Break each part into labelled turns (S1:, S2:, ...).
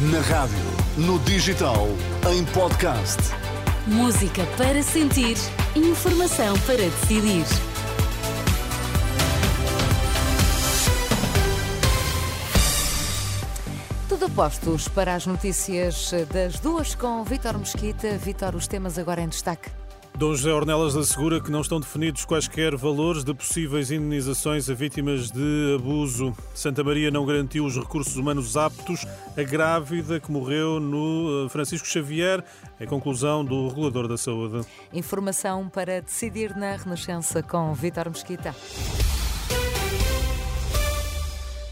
S1: Na rádio, no digital, em podcast.
S2: Música para sentir, informação para decidir. Tudo a postos para as notícias das duas com Vítor Mesquita. Vítor, os temas agora em destaque.
S3: Dom José Ornelas assegura que não estão definidos quaisquer valores de possíveis indenizações a vítimas de abuso. Santa Maria não garantiu os recursos humanos aptos à grávida que morreu no eh, Francisco Xavier, em conclusão do regulador da saúde.
S2: Informação para decidir na Renascença com Vítor Mesquita.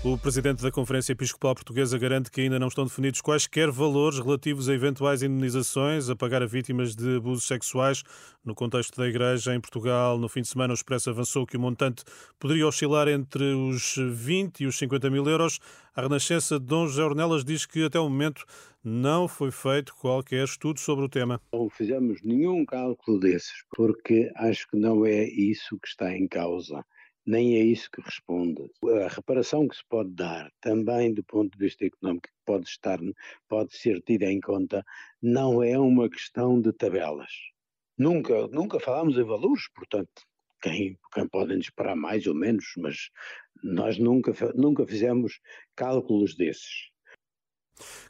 S3: O presidente da Conferência Episcopal Portuguesa garante que ainda não estão definidos quaisquer valores relativos a eventuais indenizações a pagar a vítimas de abusos sexuais. No contexto da Igreja em Portugal, no fim de semana, o Expresso avançou que o montante poderia oscilar entre os 20 e os 50 mil euros. A Renascença de Dom José Ornelas diz que até o momento não foi feito qualquer estudo sobre o tema.
S4: Não fizemos nenhum cálculo desses, porque acho que não é isso que está em causa nem é isso que responde. A reparação que se pode dar, também do ponto de vista económico, pode estar, pode ser tida em conta, não é uma questão de tabelas. Nunca, nunca falámos em valores, portanto, quem, quem podem esperar mais ou menos, mas nós nunca, nunca fizemos cálculos desses.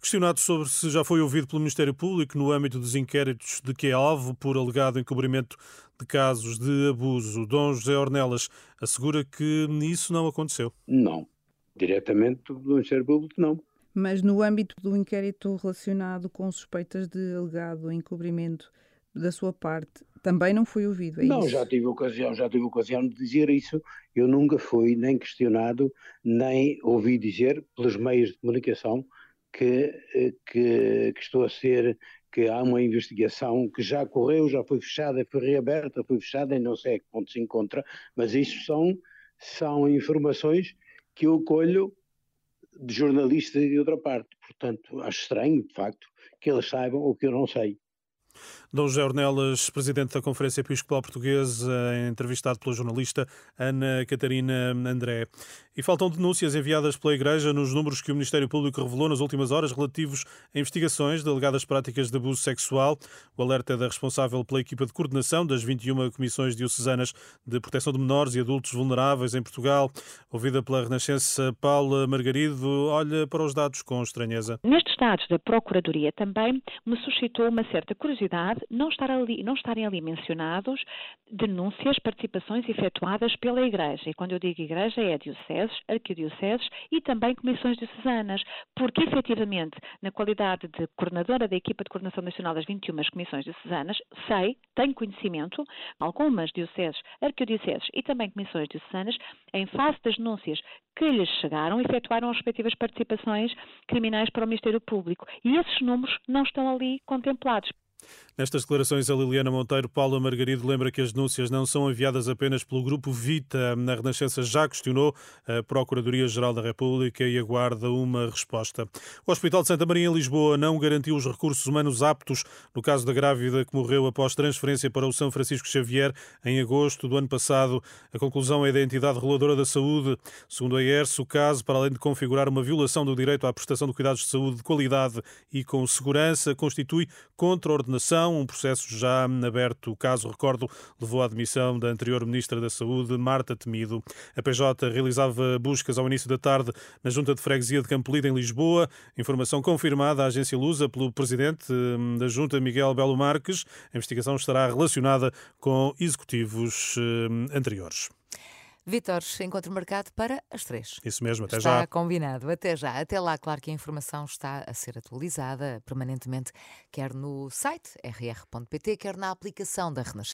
S3: Questionado sobre se já foi ouvido pelo Ministério Público no âmbito dos inquéritos de que é alvo por alegado encobrimento de casos de abuso, Dom José Ornelas assegura que isso não aconteceu.
S4: Não. Diretamente do Ministério Público, não.
S5: Mas no âmbito do inquérito relacionado com suspeitas de alegado encobrimento da sua parte, também não foi ouvido, é
S4: Não,
S5: isso?
S4: já tive ocasião, já tive ocasião de dizer isso. Eu nunca fui nem questionado, nem ouvi dizer pelos meios de comunicação que, eh, que, que, estou a ser, que há uma investigação que já correu, já foi fechada, foi reaberta, foi fechada e não sei a que ponto se encontra, mas isso são, são informações que eu colho de jornalistas de outra parte. Portanto, acho estranho, de facto, que eles saibam o que eu não sei.
S3: Dom José Ornelas, presidente da Conferência Episcopal Portuguesa, entrevistado pela jornalista Ana Catarina André. E faltam denúncias enviadas pela Igreja nos números que o Ministério Público revelou nas últimas horas relativos a investigações de alegadas práticas de abuso sexual. O alerta é da responsável pela equipa de coordenação das 21 comissões diocesanas de proteção de menores e adultos vulneráveis em Portugal. Ouvida pela Renascença, Paula Margarido olha para os dados com estranheza.
S6: Nestes dados da Procuradoria também me suscitou uma certa curiosidade não, estar ali, não estarem ali mencionados denúncias, participações efetuadas pela Igreja. E quando eu digo Igreja é dioceses, arquidioceses e também comissões diocesanas, porque efetivamente, na qualidade de coordenadora da equipa de coordenação nacional das 21 comissões diocesanas, sei, tenho conhecimento, algumas dioceses, arquidioceses e também comissões diocesanas, em face das denúncias que lhes chegaram, efetuaram as respectivas participações criminais para o Ministério Público. E esses números não estão ali contemplados.
S3: Nestas declarações, a Liliana Monteiro, Paula Margarido lembra que as denúncias não são enviadas apenas pelo Grupo Vita. Na Renascença já questionou a Procuradoria-Geral da República e aguarda uma resposta. O Hospital de Santa Maria em Lisboa não garantiu os recursos humanos aptos no caso da grávida que morreu após transferência para o São Francisco Xavier em agosto do ano passado. A conclusão é da entidade reguladora da saúde. Segundo a ERS, o caso, para além de configurar uma violação do direito à prestação de cuidados de saúde de qualidade e com segurança, constitui contra-ordenação um processo já aberto. O caso, recordo, levou à admissão da anterior Ministra da Saúde, Marta Temido. A PJ realizava buscas ao início da tarde na Junta de Freguesia de Campolida, em Lisboa. Informação confirmada à agência Lusa pelo Presidente hum, da Junta, Miguel Belo Marques. A investigação estará relacionada com executivos hum, anteriores.
S2: Vitor, encontro marcado para as três.
S3: Isso mesmo, até
S2: está
S3: já.
S2: Está combinado, até já. Até lá, claro que a informação está a ser atualizada permanentemente, quer no site rr.pt, quer na aplicação da Renascença.